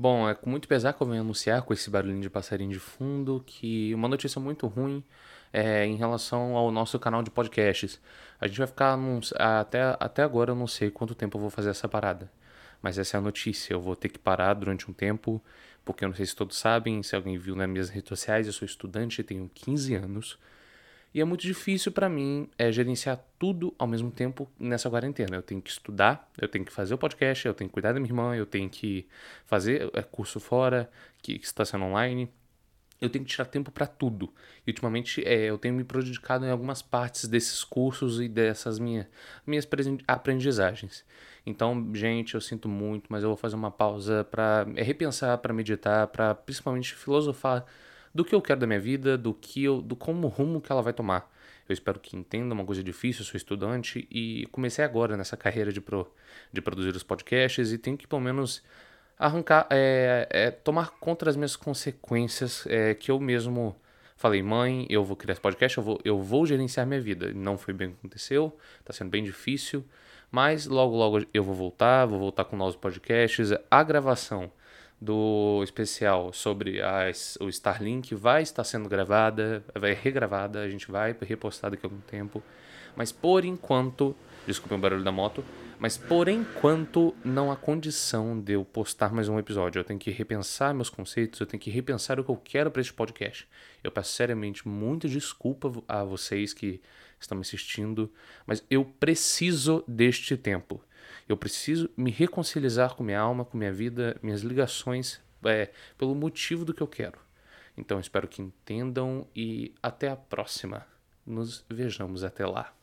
Bom, é com muito pesar que eu venho anunciar com esse barulhinho de passarinho de fundo que uma notícia muito ruim é em relação ao nosso canal de podcasts. A gente vai ficar até, até agora eu não sei quanto tempo eu vou fazer essa parada. Mas essa é a notícia. Eu vou ter que parar durante um tempo, porque eu não sei se todos sabem, se alguém viu nas minhas redes sociais, eu sou estudante, tenho 15 anos. E é muito difícil para mim é, gerenciar tudo ao mesmo tempo nessa quarentena. Eu tenho que estudar, eu tenho que fazer o podcast, eu tenho que cuidar da minha irmã, eu tenho que fazer é, curso fora, que, que está sendo online. Eu tenho que tirar tempo para tudo. E ultimamente é, eu tenho me prejudicado em algumas partes desses cursos e dessas minha, minhas aprendizagens. Então, gente, eu sinto muito, mas eu vou fazer uma pausa para é, repensar, para meditar, para principalmente filosofar do que eu quero da minha vida, do que eu, do como rumo que ela vai tomar. Eu espero que entenda uma coisa difícil, sou estudante e comecei agora nessa carreira de, pro, de produzir os podcasts e tenho que pelo menos arrancar, é, é, tomar contra as minhas consequências é, que eu mesmo falei, mãe, eu vou criar esse podcast, eu vou, eu vou gerenciar minha vida. Não foi bem o que aconteceu, está sendo bem difícil, mas logo, logo eu vou voltar, vou voltar com novos podcasts. A gravação do especial sobre as, o Starlink vai estar sendo gravada, vai regravada, a gente vai repostar daqui a algum tempo. Mas por enquanto, desculpe o barulho da moto, mas por enquanto não há condição de eu postar mais um episódio. Eu tenho que repensar meus conceitos, eu tenho que repensar o que eu quero para este podcast. Eu peço seriamente muita desculpa a vocês que estão me assistindo, mas eu preciso deste tempo. Eu preciso me reconciliar com minha alma, com minha vida, minhas ligações, é, pelo motivo do que eu quero. Então espero que entendam e até a próxima. Nos vejamos até lá.